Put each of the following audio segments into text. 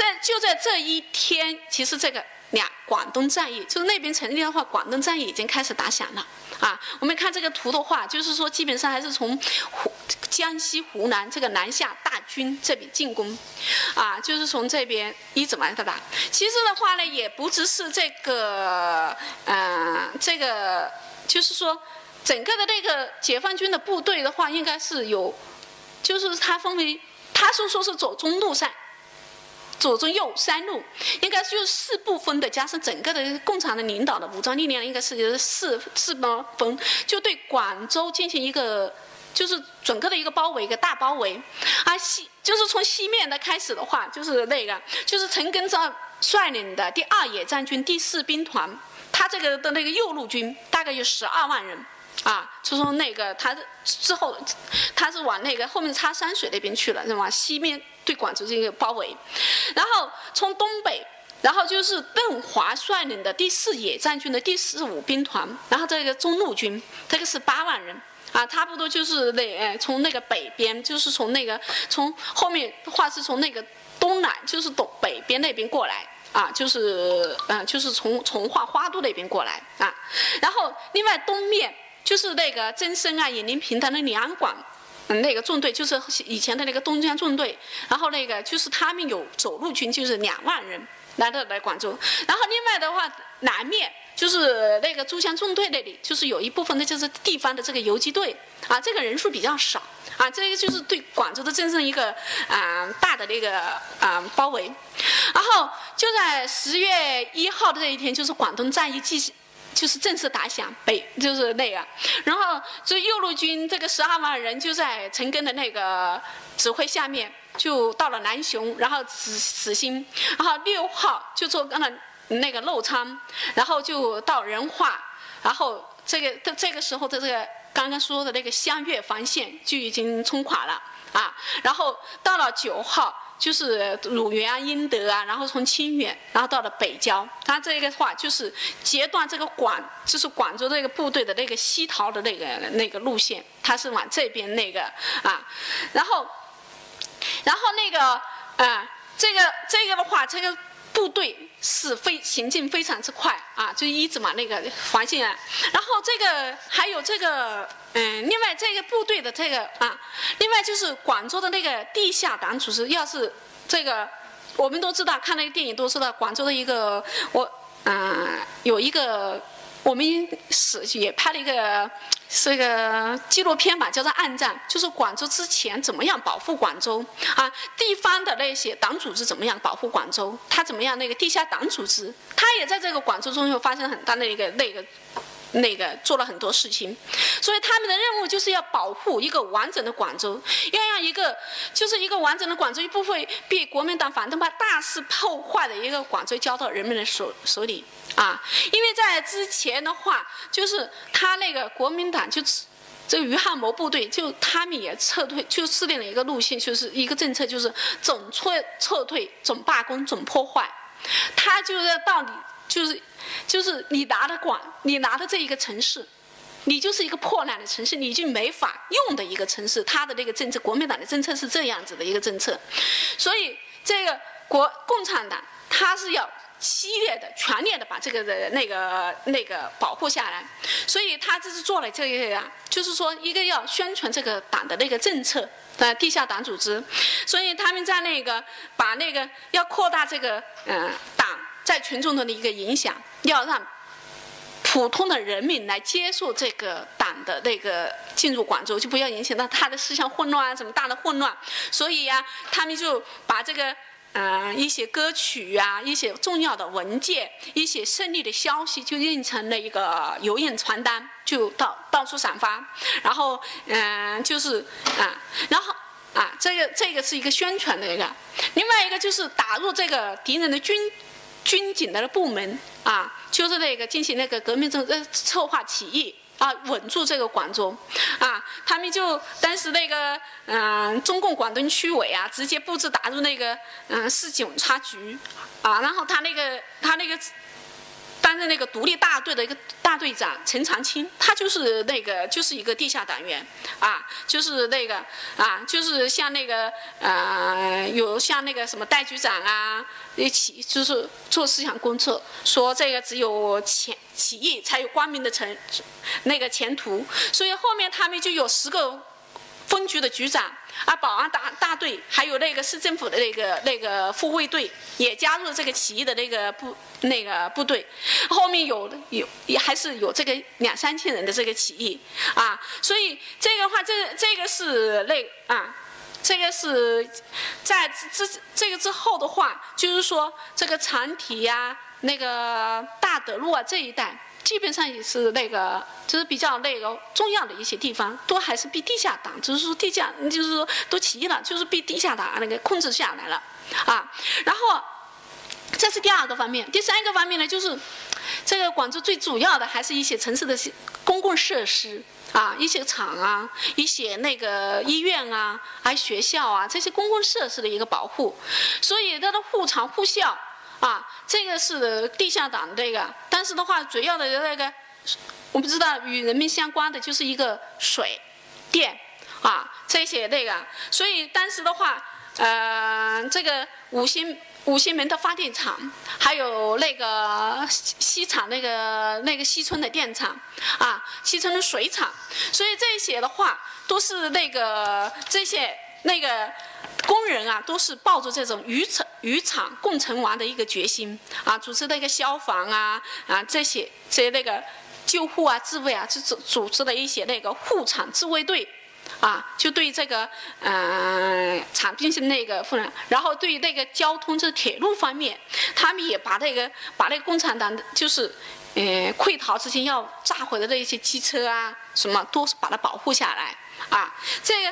在就在这一天，其实这个两广东战役，就是那边成立的话，广东战役已经开始打响了啊。我们看这个图的话，就是说基本上还是从湖江西、湖南这个南下大军这边进攻，啊，就是从这边一直往下打。其实的话呢，也不只是这个，嗯，这个就是说，整个的那个解放军的部队的话，应该是有，就是它分为，他是说是走中路上。左中右三路，应该是就是四部分的，加上整个的共产的领导的武装力量，应该是四四方分，就对广州进行一个，就是整个的一个包围，一个大包围。啊西就是从西面的开始的话，就是那个就是陈赓照率领的第二野战军第四兵团，他这个的那个右路军大概有十二万人。啊，就说那个他之后，他是往那个后面插山水那边去了，是往西面对广州这个包围，然后从东北，然后就是邓华率领的第四野战军的第四五兵团，然后这个中路军，这个是八万人，啊，差不多就是那呃从那个北边，就是从那个从后面话是从那个东南，就是东北边那边过来。啊，就是嗯，就是从从化花都那边过来啊，然后另外东面就是那个增生啊、尹林平的那两广，嗯，那个纵队就是以前的那个东江纵队，然后那个就是他们有走路军，就是两万人来到来广州，然后另外的话南面。就是那个珠江纵队那里，就是有一部分的，就是地方的这个游击队啊，这个人数比较少啊，这个就是对广州的真正一个啊大的那个啊包围。然后就在十月一号的这一天，就是广东战役即就是正式打响，北就是那个，然后这右路军这个十二万人就在陈赓的那个指挥下面，就到了南雄，然后死死心，然后六号就做刚才。那个漏仓，然后就到仁化，然后这个这这个时候的这个刚刚说的那个湘粤防线就已经冲垮了啊，然后到了九号就是汝源啊、英德啊，然后从清远，然后到了北郊，他这个话就是截断这个广，就是广州这个部队的那个西逃的那个那个路线，他是往这边那个啊，然后，然后那个啊，这个这个的话，这个。部队是非行进非常之快啊，就一直嘛那个环境啊。然后这个还有这个，嗯，另外这个部队的这个啊，另外就是广州的那个地下党组织，要是这个我们都知道，看那个电影都知道，广州的一个我嗯有一个。我们是也拍了一个是个纪录片吧，叫做《暗战》，就是广州之前怎么样保护广州啊？地方的那些党组织怎么样保护广州？他怎么样？那个地下党组织，他也在这个广州中又发生很大的一个那个。那个做了很多事情，所以他们的任务就是要保护一个完整的广州，要让一个就是一个完整的广州，一部分被国民党反动派大肆破坏的一个广州交到人民的手手里啊！因为在之前的话，就是他那个国民党就是这个余汉谋部队，就他们也撤退，就制定了一个路线，就是一个政策，就是总撤撤退、总罢工、总破坏，他就是到底就是。就是你拿的广，你拿的这一个城市，你就是一个破烂的城市，你就没法用的一个城市。他的那个政策，国民党的政策是这样子的一个政策，所以这个国共产党他是要激烈的、全面的把这个的那个那个保护下来。所以他这是做了这个呀，就是说一个要宣传这个党的那个政策的地下党组织，所以他们在那个把那个要扩大这个嗯党。在群众中的一个影响，要让普通的人民来接受这个党的那个进入广州，就不要引起到他的思想混乱啊，什么大的混乱。所以呀，他们就把这个嗯一些歌曲啊，一些重要的文件，一些胜利的消息，就印成了一个油印传单，就到到处散发。然后嗯，就是啊，然后啊，这个这个是一个宣传的一个，另外一个就是打入这个敌人的军。军警的部门啊，就是那个进行那个革命政呃策划起义啊，稳住这个广州。啊，他们就当时那个嗯，中共广东区委啊，直接布置打入那个嗯市警察局。啊，然后他那个他那个担任那个独立大队的一个大队长陈长青，他就是那个就是一个地下党员啊，就是那个啊，就是像那个呃，有像那个什么戴局长啊一起就是做思想工作，说这个只有前起义才有光明的前那个前途，所以后面他们就有十个分局的局长。啊，保安大大队还有那个市政府的那个那个护卫队也加入这个起义的那个部那个部队，后面有有也还是有这个两三千人的这个起义啊，所以这个话这这个是那啊，这个是在之这个之后的话，就是说这个长堤呀、那个大德路啊这一带。基本上也是那个，就是比较那个重要的一些地方，都还是被地下党，就是说地下，就是说都起义了，就是被地下党那个控制下来了，啊，然后这是第二个方面，第三个方面呢，就是这个广州最主要的还是一些城市的公共设施啊，一些厂啊，一些那个医院啊，还有学校啊，这些公共设施的一个保护，所以它的护厂护校。啊，这个是地下党这个，但是的话，主要的那个，我不知道与人民相关的就是一个水电啊这些那个，所以当时的话，呃，这个五星五星门的发电厂，还有那个西厂那个那个西村的电厂啊，西村的水厂，所以这些的话都是那个这些那个。工人啊，都是抱着这种渔场渔场共存亡的一个决心啊，组织的一个消防啊啊这些这些那个救护啊、自卫啊，组组织了一些那个护厂自卫队啊，就对这个嗯厂并是那个，然后对那个交通这铁路方面，他们也把那个把那个共产党就是嗯溃逃之前要炸毁的那些机车啊什么，都是把它保护下来。啊，这个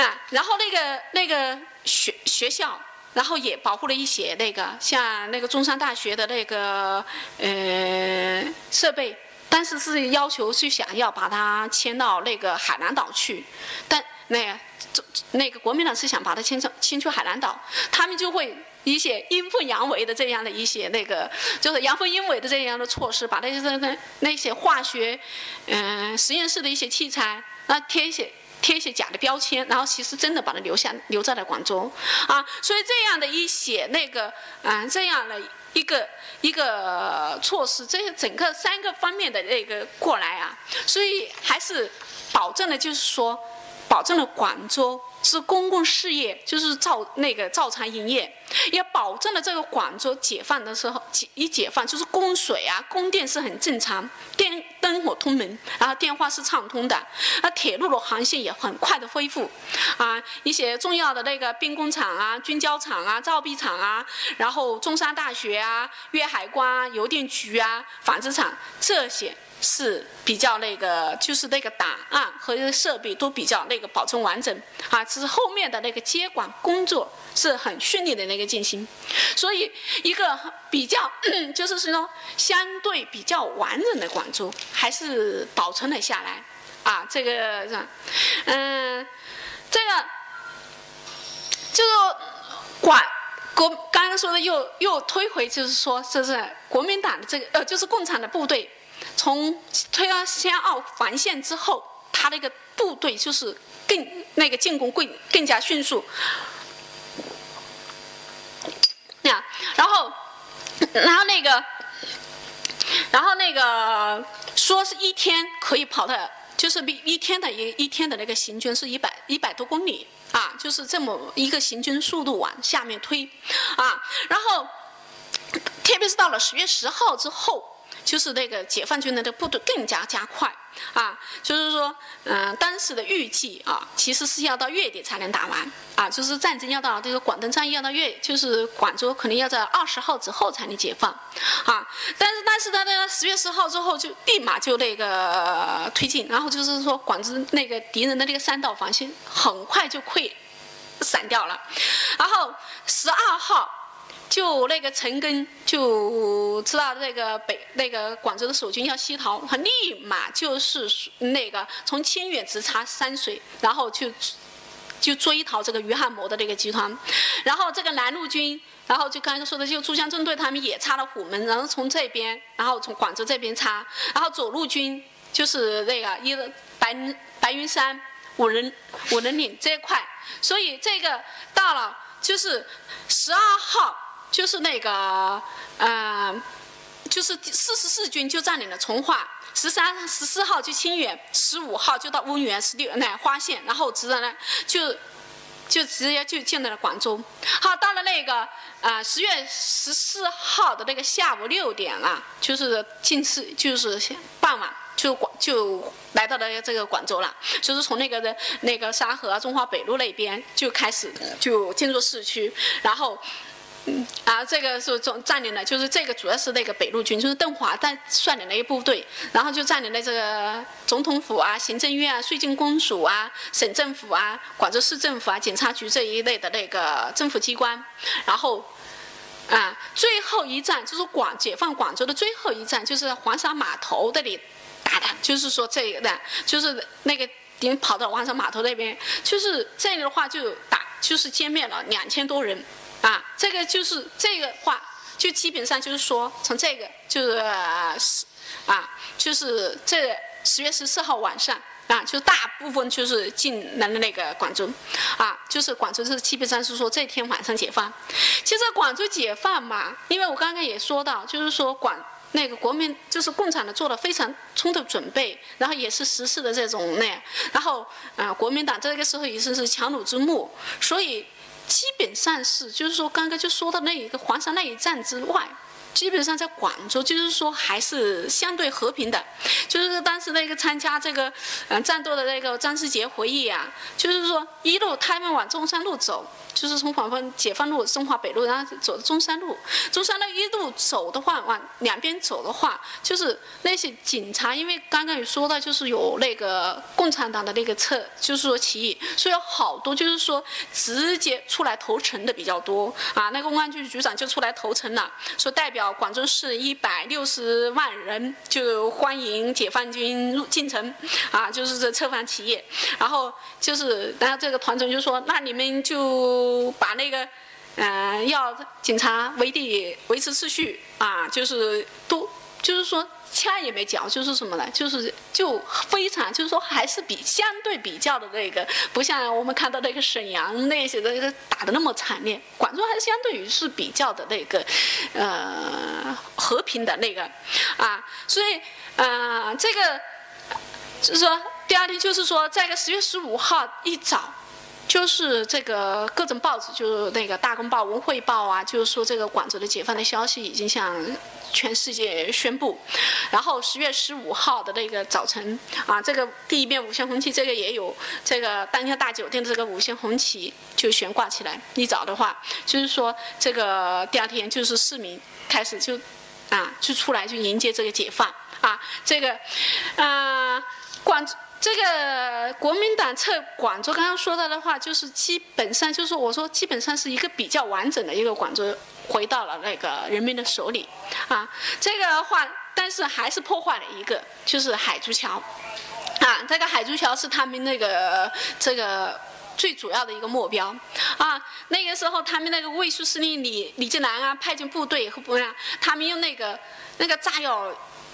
啊，然后那个那个学学校，然后也保护了一些那个像那个中山大学的那个呃设备，但是是要求是想要把它迁到那个海南岛去，但那那个国民党是想把它迁上迁去海南岛，他们就会一些阴奉阳违的这样的一些那个就是阳奉阴违的这样的措施，把那些那那些化学嗯实验室的一些器材。那贴一些贴一些假的标签，然后其实真的把它留下留在了广州，啊，所以这样的一些那个嗯这样的一个一个措施，这些整个三个方面的那个过来啊，所以还是保证了就是说，保证了广州。是公共事业，就是照那个照常营业，也保证了这个广州解放的时候，解一解放就是供水啊、供电是很正常，电灯火通明，然后电话是畅通的，那，铁路的航线也很快的恢复，啊，一些重要的那个兵工厂啊、军交厂啊、造币厂啊，然后中山大学啊、粤海关啊、邮电局啊、纺织厂这些。是比较那个，就是那个档案和设备都比较那个保存完整啊，只是后面的那个接管工作是很顺利的那个进行，所以一个比较 就是说相对比较完整的广州还是保存了下来啊，这个是嗯，这个就是管国刚刚说的又又推回，就是说这是国民党的这个呃，就是共产的部队。从推到湘澳防线之后，他那个部队就是更那个进攻更更加迅速。呀，然后，然后那个，然后那个说是一天可以跑的，就是比一天的一一天的那个行军是一百一百多公里啊，就是这么一个行军速度往下面推啊，然后，特别是到了十月十号之后。就是那个解放军的这个部队更加加快啊，就是说，嗯，当时的预计啊，其实是要到月底才能打完啊，就是战争要到这个广东战役要到月，就是广州可能要在二十号之后才能解放啊。但是，但是他呢，十月十号之后就立马就那个推进，然后就是说广州那个敌人的那个三道防线很快就溃散掉了，然后十二号。就那个陈赓就知道那个北那个广州的守军要西逃，他立马就是那个从清远直插山水，然后就就追逃这个余汉谋的那个集团，然后这个南路军然后就刚才说的，就珠江纵队他们也插了虎门，然后从这边，然后从广州这边插，然后左路军就是那个一白白云山、五人五人岭这一块，所以这个到了就是十二号，就是那个嗯，就是四十四军就占领了从化。十三、十四号就清远，十五号就到婺源，十六那花县，然后直接呢就就直接就进到了广州。好，到了那个啊十月十四号的那个下午六点啊，就是近次就是傍晚就广就来到了这个广州了，就是从那个的那个沙河中华北路那边就开始就进入市区，然后。嗯，啊，这个是总占领了，就是这个主要是那个北路军，就是邓华在率领了一部队，然后就占领了这个总统府啊、行政院啊、税金公署啊、省政府啊、广州市政府啊、警察局这一类的那个政府机关，然后，啊，最后一站就是广解放广州的最后一站，就是黄沙码头那里打的，就是说这个的，就是那个人跑到黄沙码头那边，就是这里的话就打，就是歼灭了两千多人。啊，这个就是这个话，就基本上就是说，从这个就是十啊，就是这十月十四号晚上啊，就大部分就是进来了那个广州，啊，就是广州是基本上是说这天晚上解放。其实广州解放嘛，因为我刚刚也说到，就是说广那个国民就是共产党做了非常充的准备，然后也是实施的这种那，然后啊，国民党这个时候也是是强弩之末，所以。基本上是，就是说，刚刚就说到那一个黄山那一站之外。基本上在广州，就是说还是相对和平的。就是当时那个参加这个嗯战斗的那个张世杰回忆啊，就是说一路他们往中山路走，就是从广丰解放路、中华北路，然后走中山路。中山路一路走的话，往两边走的话，就是那些警察，因为刚刚有说到，就是有那个共产党的那个策，就是说起义，所以有好多就是说直接出来投诚的比较多啊。那个公安局局长就出来投诚了，说代表。广州市一百六十万人就欢迎解放军入进城，啊，就是这策反起义，然后就是，然后这个团长就说，那你们就把那个，嗯，要警察维地维持秩序，啊，就是都，就是说。枪也没缴，就是什么呢？就是就非常，就是说还是比相对比较的那个，不像我们看到那个沈阳那些的打的那么惨烈。广州还是相对于是比较的那个，呃，和平的那个，啊，所以啊，这个就是说第二天就是说，在个十月十五号一早。就是这个各种报纸，就是那个《大公报》《文汇报》啊，就是说这个广州的解放的消息已经向全世界宣布。然后十月十五号的那个早晨啊，这个第一面五星红旗，这个也有这个丹霞大酒店的这个五星红旗就悬挂起来。一早的话，就是说这个第二天就是市民开始就啊就出来就迎接这个解放啊，这个啊广。这个国民党撤广州，刚刚说到的话，就是基本上就是我说，基本上是一个比较完整的一个广州回到了那个人民的手里，啊，这个话，但是还是破坏了一个，就是海珠桥，啊，这个海珠桥是他们那个这个最主要的一个目标，啊，那个时候他们那个卫戍司令李李进南啊，派进部队和不样，他们用那个那个炸药，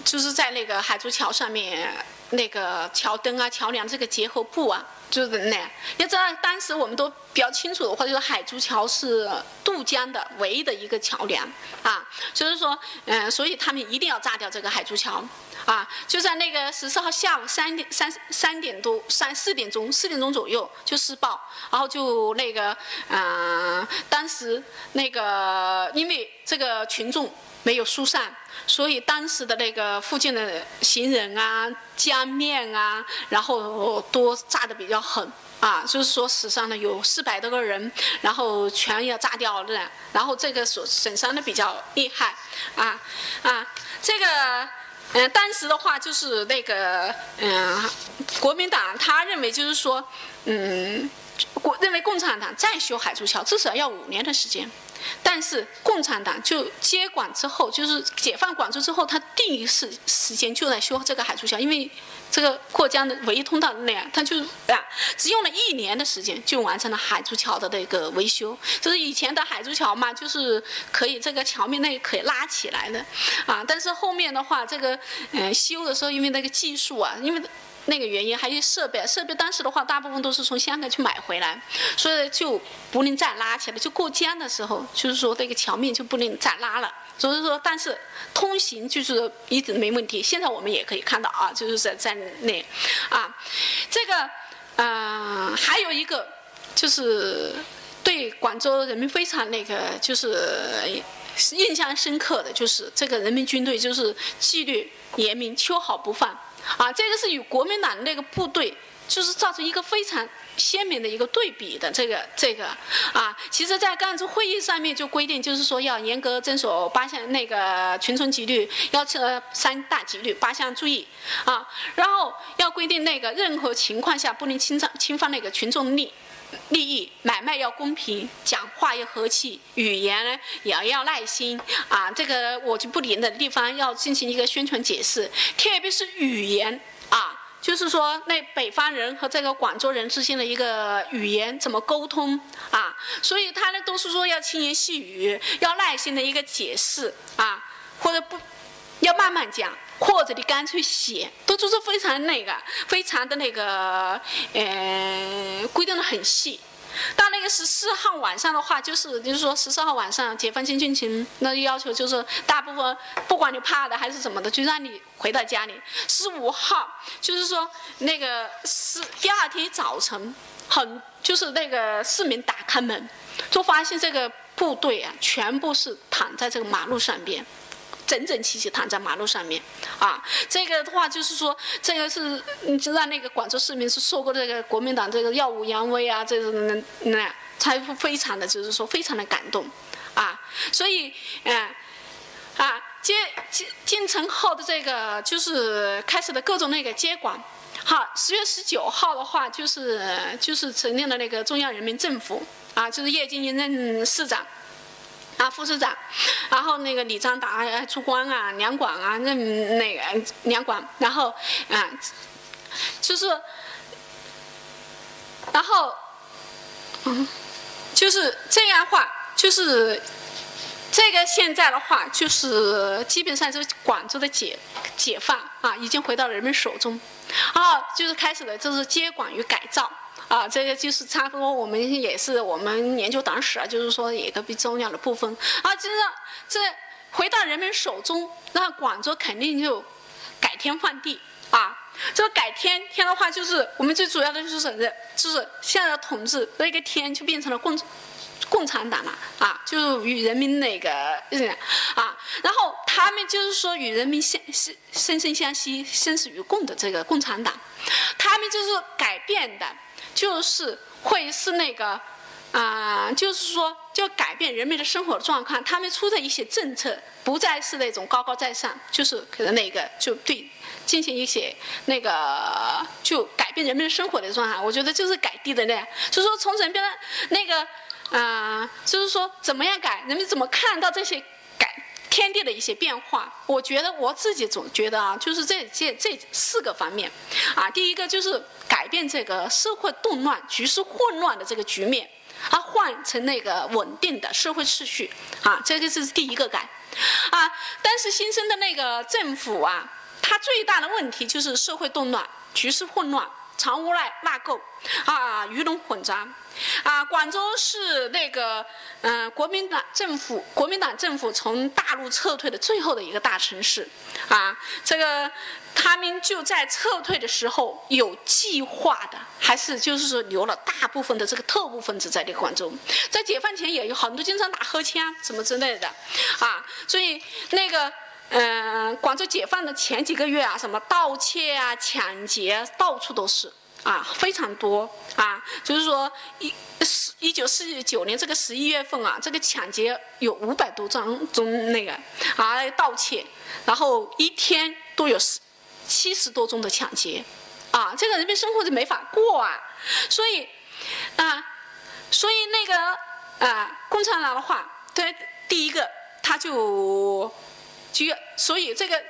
就是在那个海珠桥上面。那个桥墩啊、桥梁这个结合部啊，就是那。要知道，当时我们都比较清楚的话，就是海珠桥是渡江的唯一的一个桥梁啊。所以说，嗯，所以他们一定要炸掉这个海珠桥啊。就在那个十四号下午三点三三点多三四点钟四点钟左右就施暴，然后就那个嗯，当时那个因为这个群众没有疏散。所以当时的那个附近的行人啊、江面啊，然后都炸得比较狠啊，就是说死伤了有四百多个人，然后全要炸掉了，然后这个损损伤的比较厉害啊啊，这个嗯，当时的话就是那个嗯，国民党他认为就是说嗯。国认为共产党再修海珠桥至少要五年的时间。但是共产党就接管之后，就是解放广州之后，他第一时时间就在修这个海珠桥，因为这个过江的唯一通道那样，他就啊，只用了一年的时间就完成了海珠桥的那个维修。就是以前的海珠桥嘛，就是可以这个桥面那可以拉起来的，啊，但是后面的话，这个嗯修的时候，因为那个技术啊，因为。那个原因还有设备，设备当时的话大部分都是从香港去买回来，所以就不能再拉起来。就过江的时候，就是说这个桥面就不能再拉了。所以说，但是通行就是一直没问题。现在我们也可以看到啊，就是在在那，啊，这个嗯，还有一个就是对广州人民非常那个就是印象深刻的就是这个人民军队就是纪律严明，秋毫不放。啊，这个是与国民党那个部队，就是造成一个非常鲜明的一个对比的这个这个啊，其实，在赣州会议上面就规定，就是说要严格遵守八项那个群众纪律，要求三大纪律八项注意啊，然后要规定那个任何情况下不能侵犯侵犯那个群众利益利益，买卖要公平，讲话要和气，语言呢也要耐心啊。这个我就不连的地方要进行一个宣传解释，特别是语言啊，就是说那北方人和这个广州人之间的一个语言怎么沟通啊？所以他呢都是说要轻言细语，要耐心的一个解释啊，或者不要慢慢讲。或者你干脆写，都就是非常那个，非常的那个，呃，规定的很细。到那个十四号晚上的话，就是就是说十四号晚上解放军军情那要求就是大部分不管你怕的还是怎么的，就让你回到家里。十五号就是说那个是第二天早晨，很就是那个市民打开门，就发现这个部队啊全部是躺在这个马路上边。整整齐齐躺在马路上面，啊，这个的话就是说，这个是让那个广州市民是受过这个国民党这个耀武扬威啊，这种那那才非常的就是说非常的感动，啊，所以嗯，啊接进进城后的这个就是开始的各种那个接管，好，十月十九号的话就是就是成立了那个中央人民政府，啊，就是叶剑英任市长。啊，副市长，然后那个李章达出关啊，两广啊，那那个两广，然后啊，就是，然后，嗯，就是这样话，就是这个现在的话，就是基本上就是广州的解解放啊，已经回到人们手中，然后就是开始了，就是接管与改造。啊，这个就是差不多，我们也是我们研究党史啊，就是说一个比重要的部分啊。就是这回到人们手中，那广州肯定就改天换地啊。这个改天天的话，就是我们最主要的就是什么，就是现在的统治那个天就变成了共共产党了啊，就是与人民那个啊，然后他们就是说与人民相生生生相息、生死与共的这个共产党，他们就是改变的。就是会是那个，啊，就是说，就改变人们的生活状况。他们出的一些政策，不再是那种高高在上，就是可能那个就对进行一些那个就改变人们的生活的状态。我觉得就是改地的那样，就是说从人们的那个，啊，就是说怎么样改，人们怎么看到这些。天地的一些变化，我觉得我自己总觉得啊，就是这这这四个方面，啊，第一个就是改变这个社会动乱、局势混乱的这个局面，啊，换成那个稳定的社会秩序，啊，这个是第一个改，啊，但是新生的那个政府啊，它最大的问题就是社会动乱、局势混乱。藏污纳纳垢，啊，鱼龙混杂，啊，广州是那个，嗯，国民党政府，国民党政府从大陆撤退的最后的一个大城市，啊，这个他们就在撤退的时候有计划的，还是就是说留了大部分的这个特务分子在这个广州，在解放前也有很多经常打黑枪什么之类的，啊，所以那个。嗯，广州解放的前几个月啊，什么盗窃啊、抢劫，到处都是啊，非常多啊。就是说，一十一九四九年这个十一月份啊，这个抢劫有五百多桩宗那个啊盗窃，然后一天都有十七十多宗的抢劫，啊，这个人民生活就没法过啊。所以，啊，所以那个啊，共产党的话，他第一个他就就，所以这个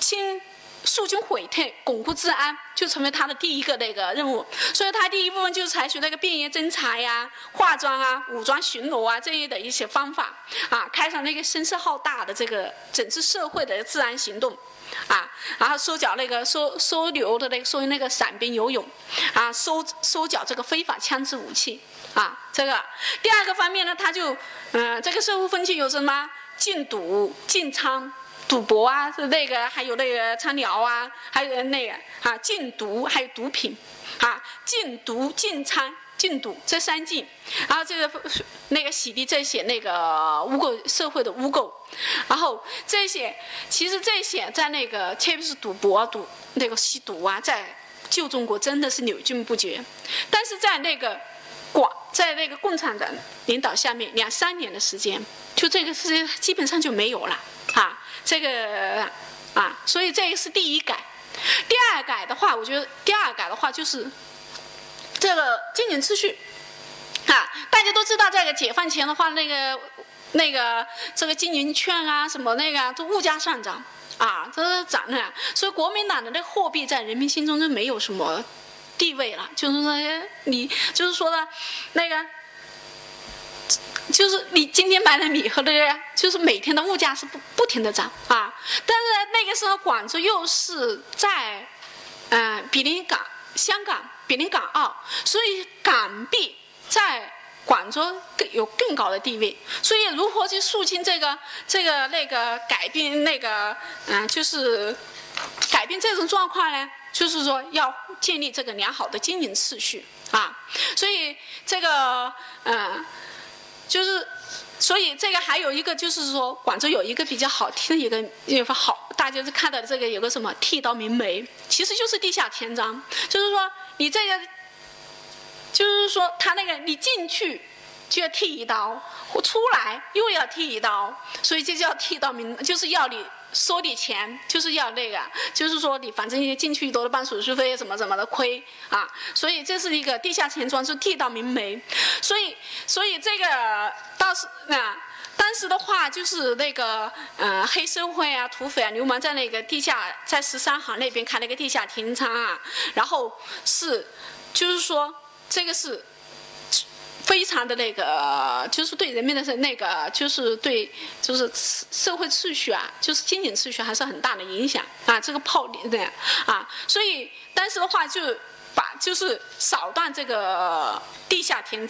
清。肃清毁退，巩固治安，就成为他的第一个那个任务。所以，他第一部分就是采取那个便衣侦查呀、化妆啊、武装巡逻啊这一的一些方法啊，开展那个声势浩大的这个整治社会的治安行动啊，然后收缴那个收收留的那个收那个散兵游勇啊，收收缴这个非法枪支武器啊。这个第二个方面呢，他就嗯，这个社会风气有什么禁赌、禁娼。赌博啊，是那个，还有那个娼寮啊，还有那个啊，禁毒，还有毒品，啊，禁毒、禁娼、禁赌这三禁，然后这个那个洗涤这些那个污垢社会的污垢，然后这些其实这些在那个特别是赌博、赌那个吸毒啊，在旧中国真的是屡禁不绝，但是在那个广在那个共产党领导下面两三年的时间，就这个是基本上就没有了啊。这个啊，所以这个是第一改。第二改的话，我觉得第二改的话就是这个经营秩序啊。大家都知道，这个解放前的话，那个那个这个经营券啊，什么那个都物价上涨啊，这涨的。所以国民党的那货币在人民心中就没有什么地位了。就是说，你就是说的那个。就是你今天买的米和那个，就是每天的物价是不不停的涨啊。但是那个时候广州又是在，嗯，比邻港、香港、比邻港澳，所以港币在广州更有更高的地位。所以如何去肃清这个、这个、那个改变那个，嗯，就是改变这种状况呢？就是说要建立这个良好的经营秩序啊。所以这个，嗯。就是，所以这个还有一个就是说，广州有一个比较好听的一个一个好，大家是看到这个有个什么剃刀明媒，其实就是地下天章，就是说你这个，就是说他那个你进去就要剃一刀，我出来又要剃一刀，所以这叫剃刀明，就是要你。收你钱就是要那个，就是说你反正你进去多了办手续费，怎么怎么的亏啊，所以这是一个地下钱庄，是地道明眉，所以所以这个倒是啊，当时的话就是那个嗯黑社会啊、土匪啊、流氓在那个地下，在十三行那边开了个地下停仓啊，然后是就是说这个是。非常的那个，就是对人民的那个，就是对，就是社会秩序啊，就是经济秩序还是很大的影响啊。这个炮的啊，所以当时的话就把就是扫荡这个地下田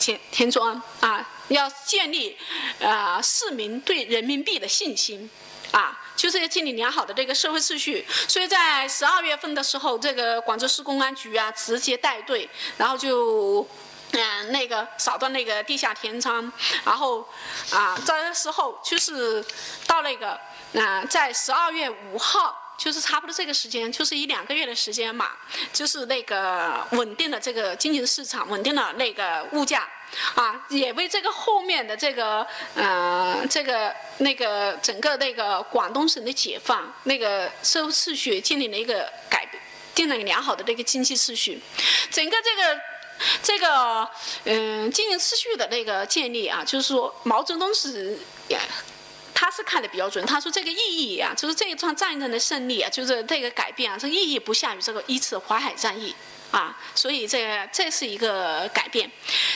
田田庄啊，要建立啊市民对人民币的信心啊，就是要建立良好的这个社会秩序。所以在十二月份的时候，这个广州市公安局啊直接带队，然后就。嗯，那个扫断那个地下田仓，然后啊，这时候就是到那个啊，在十二月五号，就是差不多这个时间，就是一两个月的时间嘛，就是那个稳定了这个经济市场，稳定了那个物价，啊，也为这个后面的这个嗯，这个那个整个那个广东省的解放，那个社会秩序建立了一个改，定了良好的这个经济秩序，整个这个。这个嗯，经营秩序的那个建立啊，就是说毛泽东是，他是看的比较准。他说这个意义啊，就是这一场战争的胜利啊，就是这个改变啊，这意义不下于这个一次淮海战役啊。所以这这是一个改变。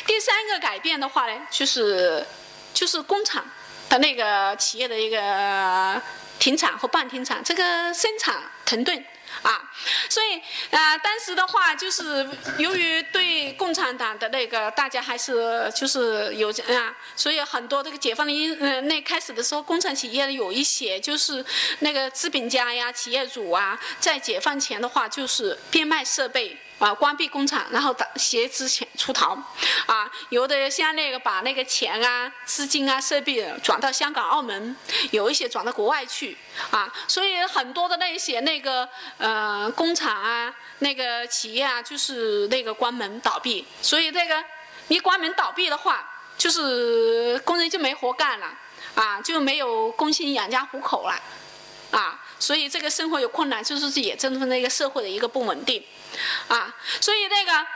第三个改变的话呢，就是就是工厂的那个企业的一个停产或半停产，这个生产停顿。啊，所以啊，当时的话就是由于对共产党的那个大家还是就是有啊，所以很多这个解放的因嗯，那开始的时候，工厂企业有一些就是那个资本家呀、企业主啊，在解放前的话就是变卖设备。啊，关闭工厂，然后打挟资钱出逃，啊，有的像那个把那个钱啊、资金啊、设备转到香港、澳门，有一些转到国外去，啊，所以很多的那些那个呃工厂啊、那个企业啊，就是那个关门倒闭。所以这个你关门倒闭的话，就是工人就没活干了，啊，就没有工薪养家糊口了，啊，所以这个生活有困难，就是也造成那个社会的一个不稳定。啊，所以那个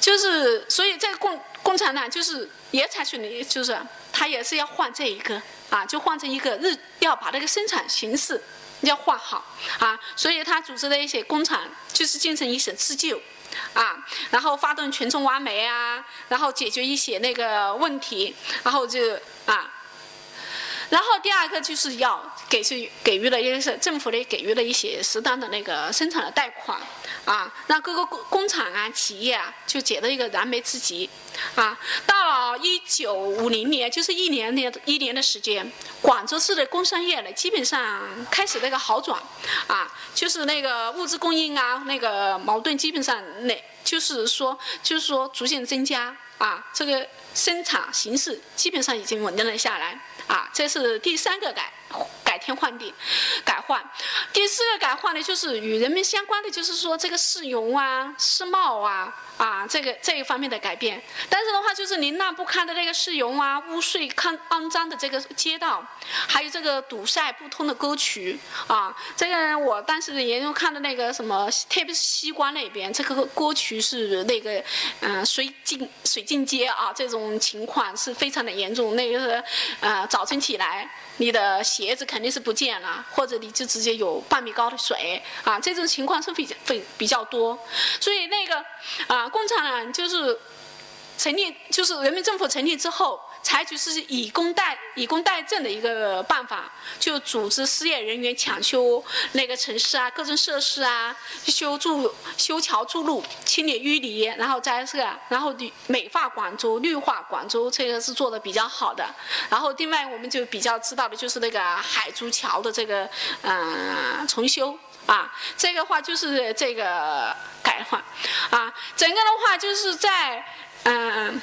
就是所以这个共共产党就是也采取了，就是他也是要换这一个啊，就换成一个日要把那个生产形式要换好啊，所以他组织的一些工厂就是进行一些自救。啊，然后发动群众挖煤啊，然后解决一些那个问题，然后就啊，然后第二个就是要给是给予了一些政府的给予了一些适当的那个生产的贷款。啊，让各个工工厂啊、企业啊，就解了一个燃眉之急，啊，到了一九五零年，就是一年的一年的时间，广州市的工商业呢，基本上开始那个好转，啊，就是那个物资供应啊，那个矛盾基本上那，就是说，就是说逐渐增加，啊，这个生产形势基本上已经稳定了下来，啊，这是第三个改。改天换地，改换。第四个改换呢，就是与人们相关的，就是说这个市容啊、市貌啊。啊，这个这一方面的改变，但是的话就是凌乱不堪的那个市容啊，污秽、肮肮脏的这个街道，还有这个堵塞不通的沟渠啊，这个我当时研究看的那个什么，特别是西关那边，这个沟渠是那个嗯水进水进街啊，这种情况是非常的严重。那个是呃早晨起来，你的鞋子肯定是不见了，或者你就直接有半米高的水啊，这种情况是比较非比较多，所以那个啊。共产党就是成立，就是人民政府成立之后，采取是以工代以工代赈的一个办法，就组织失业人员抢修那个城市啊，各种设施啊，修筑修桥筑路，清理淤泥，然后再是然后美化广州，绿化广州，这个是做的比较好的。然后另外我们就比较知道的就是那个海珠桥的这个嗯重修。啊，这个话就是这个改换，啊，整个的话就是在，嗯，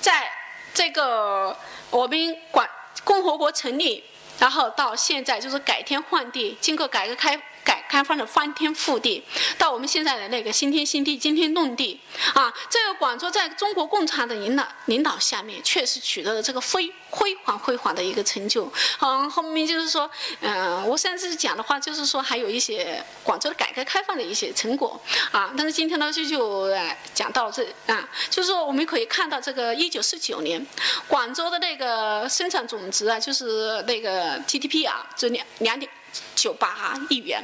在这个我们广共和国成立，然后到现在就是改天换地，经过改革开。开放的翻天覆地，到我们现在的那个新天新地、惊天动地啊！这个广州在中国共产的领导领导下面，确实取得了这个辉辉煌辉煌的一个成就。嗯，后面就是说，嗯，我上次讲的话就是说，还有一些广州的改革开放的一些成果啊。但是今天呢，就就讲到这啊，就是说我们可以看到，这个一九四九年，广州的那个生产总值啊，就是那个 GDP 啊，就两两点。九八亿元，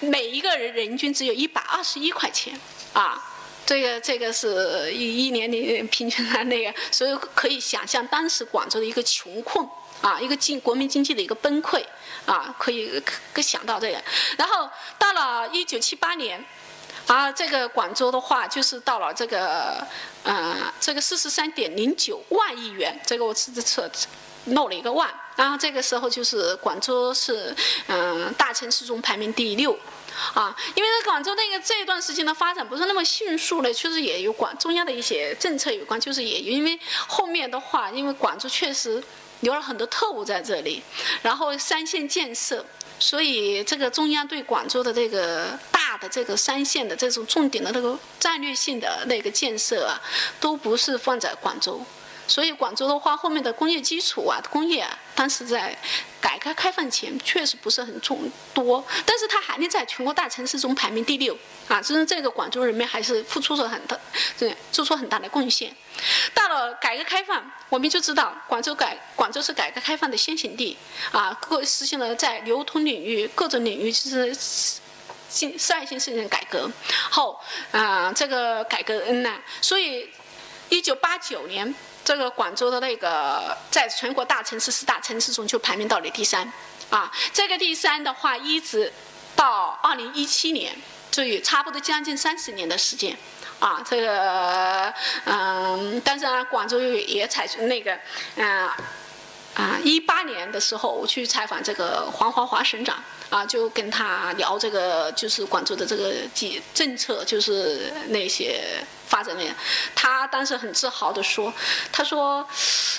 每一个人人均只有一百二十一块钱啊！这个这个是一一年的平均的那个，所以可以想象当时广州的一个穷困啊，一个经国民经济的一个崩溃啊，可以可可想到这个。然后到了一九七八年，啊，这个广州的话就是到了这个呃这个四十三点零九万亿元，这个我自己测漏了一个万。然后这个时候就是广州是嗯大城市中排名第六，啊，因为在广州那个这一段时间的发展不是那么迅速的，确实也有广中央的一些政策有关，就是也因为后面的话，因为广州确实留了很多特务在这里，然后三线建设，所以这个中央对广州的这个大的这个三线的这种重点的那个战略性的那个建设啊，都不是放在广州。所以广州的话，后面的工业基础啊，工业啊，当时在改革开放前确实不是很重多，但是它还能在全国大城市中排名第六啊，就是这个广州人民还是付出了很大，对，做出很大的贡献。到了改革开放，我们就知道广州改广州是改革开放的先行地啊，各实现了在流通领域各种领域就是性率先实行改革后啊，这个改革嗯呐，所以一九八九年。这个广州的那个，在全国大城市四大城市中就排名到了第三，啊，这个第三的话，一直到二零一七年，就有差不多将近三十年的时间，啊，这个，嗯，但是呢，广州也采取那个，嗯，啊，一八年的时候，我去采访这个黄华华省长。啊，就跟他聊这个，就是广州的这个政政策，就是那些发展的。他当时很自豪的说：“他说，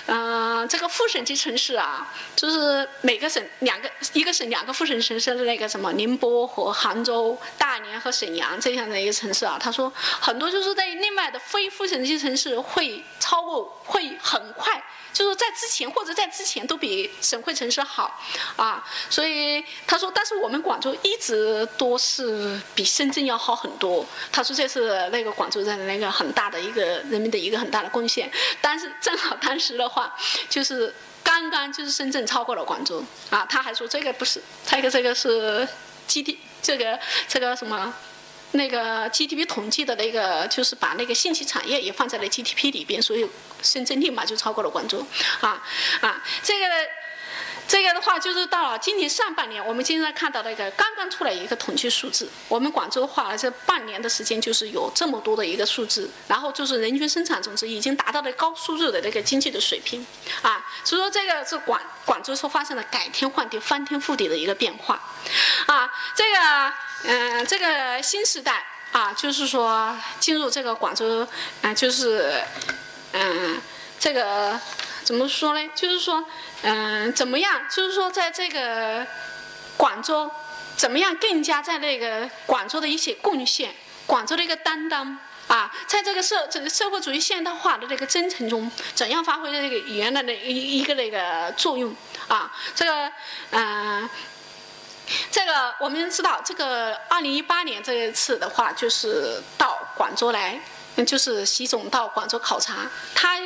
嗯，这个副省级城市啊，就是每个省两个，一个省两个副省城市的那个什么宁波和杭州、大连和沈阳这样的一个城市啊。他说很多就是在另外的非副省级城市会超过，会很快。”就是在之前或者在之前都比省会城市好，啊，所以他说，但是我们广州一直都是比深圳要好很多。他说这是那个广州人那一个很大的一个人民的一个很大的贡献。但是正好当时的话，就是刚刚就是深圳超过了广州啊，他还说这个不是，这个这个是 G D 这个这个什么？那个 GDP 统计的那个，就是把那个信息产业也放在了 GDP 里边，所以深圳立马就超过了广州，啊啊，这个这个的话，就是到了今年上半年，我们今天看到那个刚刚出来一个统计数字，我们广州话这半年的时间就是有这么多的一个数字，然后就是人均生产总值已经达到了高收入的那个经济的水平，啊，所以说这个是广广州说发生了改天换地、翻天覆地的一个变化，啊，这个。嗯，这个新时代啊，就是说进入这个广州，啊，就是，嗯，这个怎么说呢？就是说，嗯，怎么样？就是说，在这个广州，怎么样更加在那个广州的一些贡献，广州的一个担当啊，在这个社这个社会主义现代化的这个征程中，怎样发挥这个原来的一一个那个作用啊？这个，嗯。这个我们知道，这个二零一八年这一次的话，就是到广州来，就是习总到广州考察，他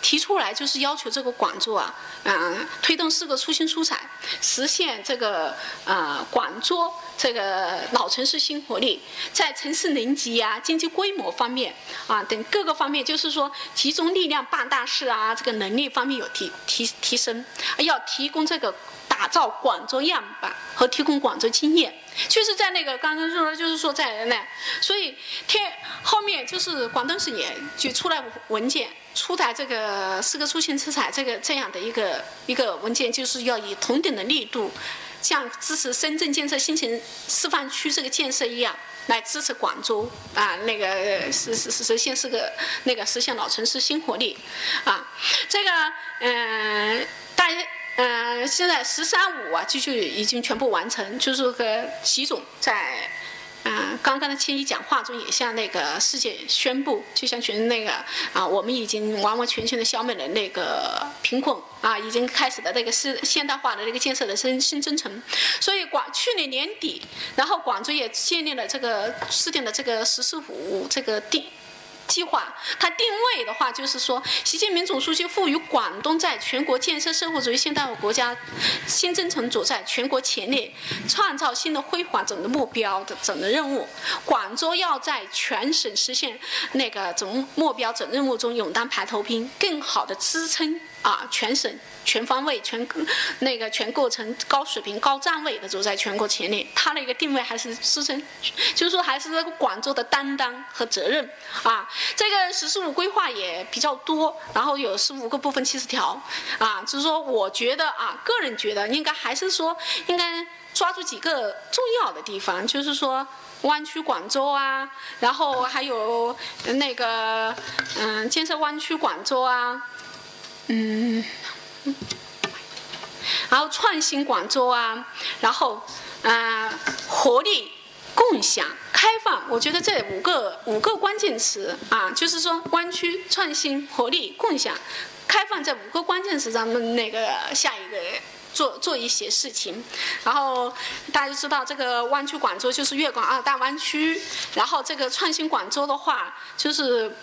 提出来就是要求这个广州啊，嗯，推动四个出新出彩，实现这个呃广州这个老城市新活力，在城市能级啊、经济规模方面啊等各个方面，就是说集中力量办大事啊，这个能力方面有提提提升，要提供这个。打造广州样板和提供广州经验，就是在那个刚刚说的，就是说在那，所以天后面就是广东省也就出来文件，出台这个四个出行出彩这个这样的一个一个文件，就是要以同等的力度，像支持深圳建设新城示范区这个建设一样，来支持广州啊那个实实实现是个那个实现老城市新活力啊，这个嗯大家。嗯，现在“十三五”啊，继续已经全部完成。就是和习总在嗯刚刚的千禧讲话中也向那个世界宣布，就像全那个啊，我们已经完完全全的消灭了那个贫困啊，已经开始的那个是现代化的那个建设的新新征程。所以广去年年底，然后广州也建立了这个制定的这个“十四五”这个定。计划，它定位的话，就是说，习近平总书记赋予广东在全国建设社会主义现代化国家新征程走在全国前列，创造新的辉煌总的目标的整个任务。广州要在全省实现那个总目标总任务中勇当排头兵，更好的支撑。啊，全省全方位、全那个全过程高水平、高站位的走在全国前列，它的一个定位还是支撑，就是说还是这个广州的担当和责任啊。这个“十四五”规划也比较多，然后有十五个部分、七十条啊。就是说，我觉得啊，个人觉得应该还是说应该抓住几个重要的地方，就是说湾区广州啊，然后还有那个嗯，建设湾区广州啊。嗯，然后创新广州啊，然后啊，活力、共享、开放，我觉得这五个五个关键词啊，就是说湾区创新、活力、共享、开放这五个关键词，咱们那个下一个做做一些事情。然后大家知道，这个湾区广州就是粤港澳大湾区，然后这个创新广州的话，就是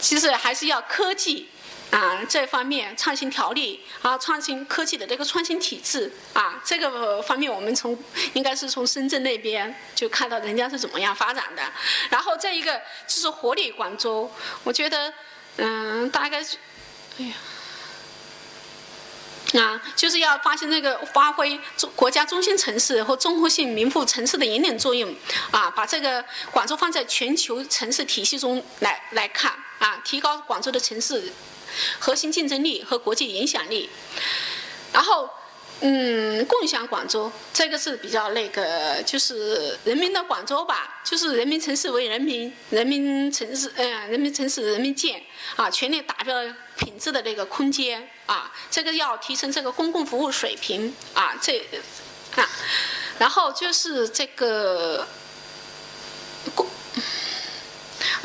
其实还是要科技。啊，这方面创新条例啊，创新科技的这个创新体制啊，这个方面我们从应该是从深圳那边就看到人家是怎么样发展的。然后再一个就是活力广州，我觉得嗯，大概是，哎呀，啊，就是要发现那个发挥中国家中心城市和综合性名副城市的引领作用啊，把这个广州放在全球城市体系中来来看啊，提高广州的城市。核心竞争力和国际影响力，然后，嗯，共享广州这个是比较那个，就是人民的广州吧，就是人民城市为人民，人民城市，嗯，人民城市人民建，啊，全力打造品质的那个空间，啊，这个要提升这个公共服务水平，啊，这，啊，然后就是这个，公，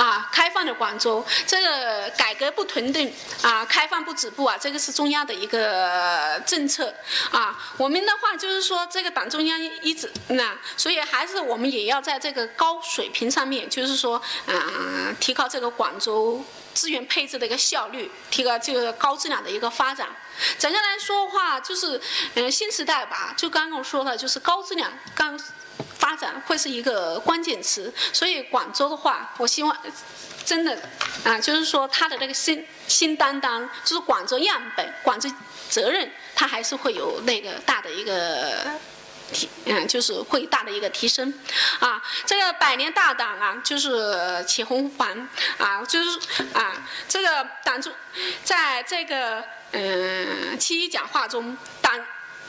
啊，开放。的广州，这个改革不停顿啊，开放不止步啊，这个是中央的一个政策啊。我们的话就是说，这个党中央一直那，所以还是我们也要在这个高水平上面，就是说，嗯，提高这个广州资源配置的一个效率，提高这个高质量的一个发展。整个来说的话，就是嗯，新时代吧，就刚刚我说的，就是高质量刚。发展会是一个关键词，所以广州的话，我希望真的啊，就是说它的那个新新担当，就是广州样本、广州责任，它还是会有那个大的一个提，嗯，就是会大的一个提升啊。这个百年大党啊，就是启宏环啊，就是啊，这个党中在这个嗯七一讲话中，党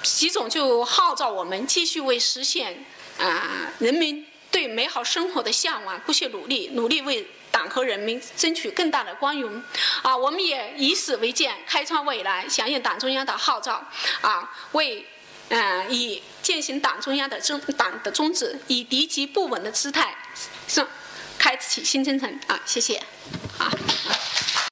习总就号召我们继续为实现。啊，人民对美好生活的向往，不懈努力，努力为党和人民争取更大的光荣。啊，我们也以史为鉴，开创未来，响应党中央的号召。啊，为，嗯，以践行党中央的宗党的宗旨，以敌急不稳的姿态，是开启新征程。啊，谢谢。好。